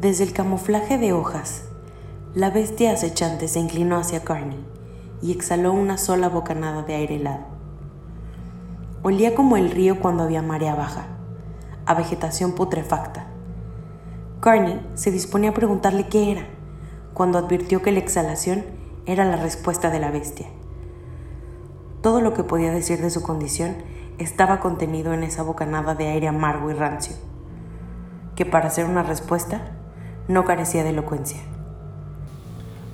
Desde el camuflaje de hojas, la bestia acechante se inclinó hacia Carney y exhaló una sola bocanada de aire helado. Olía como el río cuando había marea baja, a vegetación putrefacta. Carney se disponía a preguntarle qué era, cuando advirtió que la exhalación era la respuesta de la bestia. Todo lo que podía decir de su condición estaba contenido en esa bocanada de aire amargo y rancio, que para ser una respuesta no carecía de elocuencia.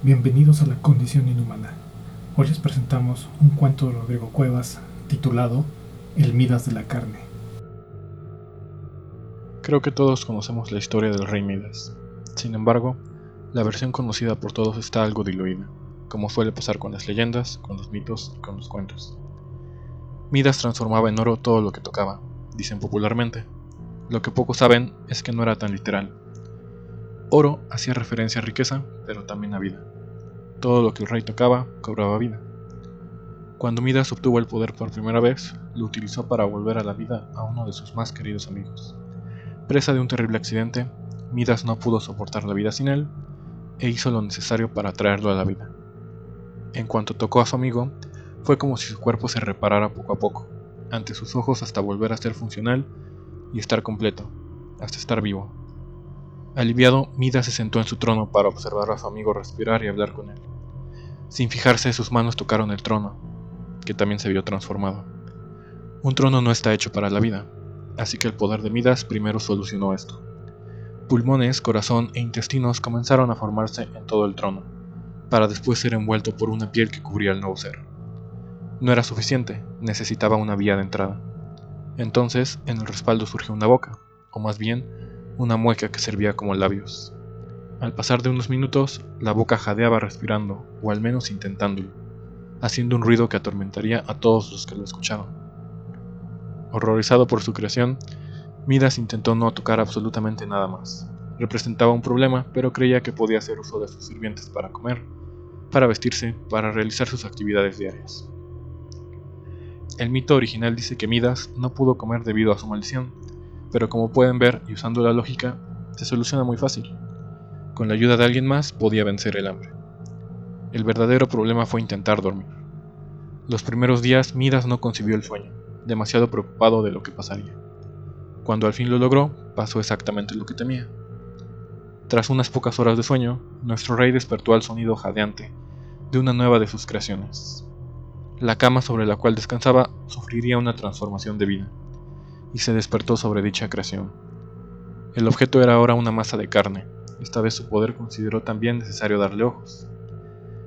Bienvenidos a la condición inhumana. Hoy les presentamos un cuento de Rodrigo Cuevas titulado El Midas de la carne. Creo que todos conocemos la historia del rey Midas. Sin embargo, la versión conocida por todos está algo diluida, como suele pasar con las leyendas, con los mitos y con los cuentos. Midas transformaba en oro todo lo que tocaba, dicen popularmente. Lo que pocos saben es que no era tan literal. Oro hacía referencia a riqueza, pero también a vida. Todo lo que el rey tocaba cobraba vida. Cuando Midas obtuvo el poder por primera vez, lo utilizó para volver a la vida a uno de sus más queridos amigos. Presa de un terrible accidente, Midas no pudo soportar la vida sin él e hizo lo necesario para traerlo a la vida. En cuanto tocó a su amigo, fue como si su cuerpo se reparara poco a poco, ante sus ojos hasta volver a ser funcional y estar completo, hasta estar vivo. Aliviado, Midas se sentó en su trono para observar a su amigo respirar y hablar con él. Sin fijarse, sus manos tocaron el trono, que también se vio transformado. Un trono no está hecho para la vida, así que el poder de Midas primero solucionó esto. Pulmones, corazón e intestinos comenzaron a formarse en todo el trono, para después ser envuelto por una piel que cubría el nuevo ser. No era suficiente, necesitaba una vía de entrada. Entonces, en el respaldo surgió una boca, o más bien, una mueca que servía como labios. Al pasar de unos minutos, la boca jadeaba respirando, o al menos intentándolo, haciendo un ruido que atormentaría a todos los que lo escuchaban. Horrorizado por su creación, Midas intentó no tocar absolutamente nada más. Representaba un problema, pero creía que podía hacer uso de sus sirvientes para comer, para vestirse, para realizar sus actividades diarias. El mito original dice que Midas no pudo comer debido a su maldición, pero como pueden ver y usando la lógica, se soluciona muy fácil. Con la ayuda de alguien más podía vencer el hambre. El verdadero problema fue intentar dormir. Los primeros días Midas no concibió el sueño, demasiado preocupado de lo que pasaría. Cuando al fin lo logró, pasó exactamente lo que temía. Tras unas pocas horas de sueño, nuestro rey despertó al sonido jadeante de una nueva de sus creaciones. La cama sobre la cual descansaba sufriría una transformación de vida, y se despertó sobre dicha creación. El objeto era ahora una masa de carne, esta vez su poder consideró también necesario darle ojos.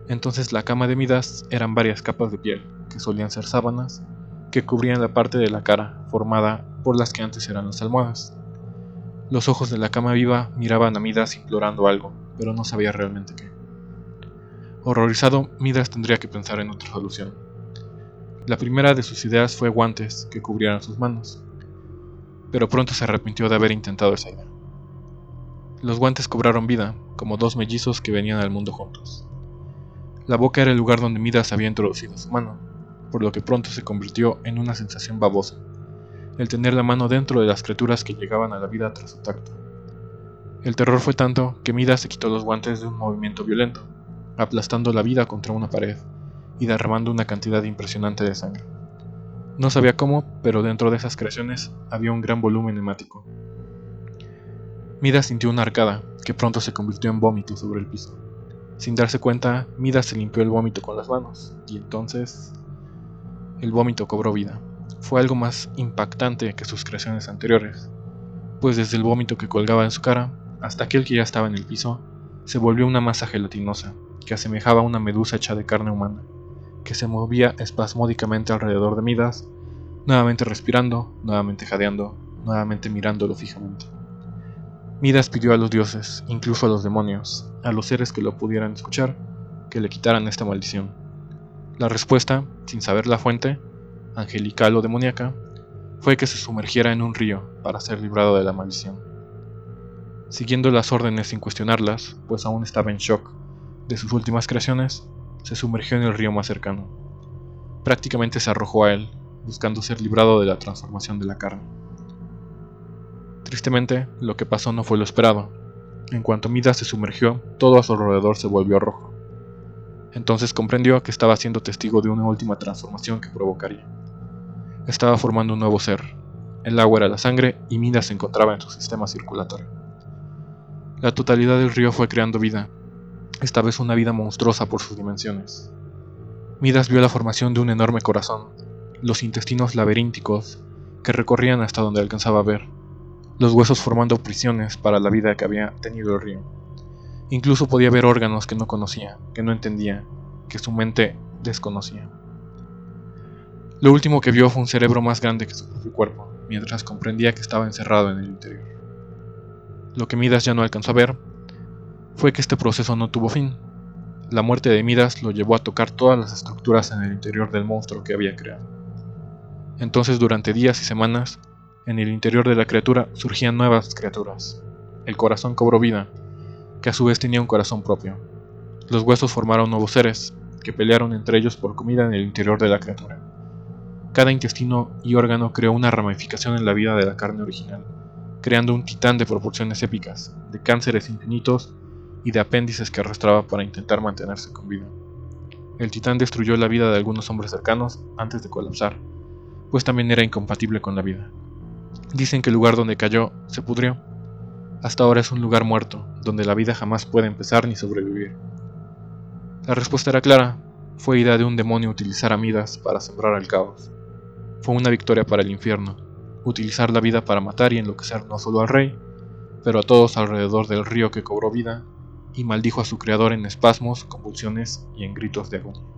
Entonces la cama de Midas eran varias capas de piel, que solían ser sábanas, que cubrían la parte de la cara, formada por las que antes eran las almohadas. Los ojos de la cama viva miraban a Midas implorando algo, pero no sabía realmente qué. Horrorizado, Midas tendría que pensar en otra solución. La primera de sus ideas fue guantes que cubrieran sus manos, pero pronto se arrepintió de haber intentado esa idea. Los guantes cobraron vida, como dos mellizos que venían al mundo juntos. La boca era el lugar donde Midas había introducido su mano, por lo que pronto se convirtió en una sensación babosa, el tener la mano dentro de las criaturas que llegaban a la vida tras su tacto. El terror fue tanto que Midas se quitó los guantes de un movimiento violento, aplastando la vida contra una pared y derramando una cantidad impresionante de sangre. No sabía cómo, pero dentro de esas creaciones había un gran volumen hemático. Midas sintió una arcada, que pronto se convirtió en vómito sobre el piso. Sin darse cuenta, Midas se limpió el vómito con las manos, y entonces el vómito cobró vida. Fue algo más impactante que sus creaciones anteriores, pues desde el vómito que colgaba en su cara hasta aquel que ya estaba en el piso, se volvió una masa gelatinosa, que asemejaba a una medusa hecha de carne humana, que se movía espasmódicamente alrededor de Midas, nuevamente respirando, nuevamente jadeando, nuevamente mirándolo fijamente. Midas pidió a los dioses, incluso a los demonios, a los seres que lo pudieran escuchar, que le quitaran esta maldición. La respuesta, sin saber la fuente, angelical o demoníaca, fue que se sumergiera en un río para ser librado de la maldición. Siguiendo las órdenes sin cuestionarlas, pues aún estaba en shock de sus últimas creaciones, se sumergió en el río más cercano. Prácticamente se arrojó a él, buscando ser librado de la transformación de la carne. Tristemente, lo que pasó no fue lo esperado. En cuanto Midas se sumergió, todo a su alrededor se volvió rojo. Entonces comprendió que estaba siendo testigo de una última transformación que provocaría. Estaba formando un nuevo ser. El agua era la sangre y Midas se encontraba en su sistema circulatorio. La totalidad del río fue creando vida, esta vez una vida monstruosa por sus dimensiones. Midas vio la formación de un enorme corazón, los intestinos laberínticos que recorrían hasta donde alcanzaba a ver, los huesos formando prisiones para la vida que había tenido el río. Incluso podía ver órganos que no conocía, que no entendía, que su mente desconocía. Lo último que vio fue un cerebro más grande que su propio cuerpo, mientras comprendía que estaba encerrado en el interior. Lo que Midas ya no alcanzó a ver fue que este proceso no tuvo fin. La muerte de Midas lo llevó a tocar todas las estructuras en el interior del monstruo que había creado. Entonces durante días y semanas, en el interior de la criatura surgían nuevas criaturas. El corazón cobró vida, que a su vez tenía un corazón propio. Los huesos formaron nuevos seres, que pelearon entre ellos por comida en el interior de la criatura. Cada intestino y órgano creó una ramificación en la vida de la carne original, creando un titán de proporciones épicas, de cánceres infinitos y de apéndices que arrastraba para intentar mantenerse con vida. El titán destruyó la vida de algunos hombres cercanos antes de colapsar, pues también era incompatible con la vida. Dicen que el lugar donde cayó se pudrió. Hasta ahora es un lugar muerto, donde la vida jamás puede empezar ni sobrevivir. La respuesta era clara, fue idea de un demonio utilizar a Midas para sembrar el caos. Fue una victoria para el infierno, utilizar la vida para matar y enloquecer no solo al rey, pero a todos alrededor del río que cobró vida y maldijo a su creador en espasmos, convulsiones y en gritos de agonía.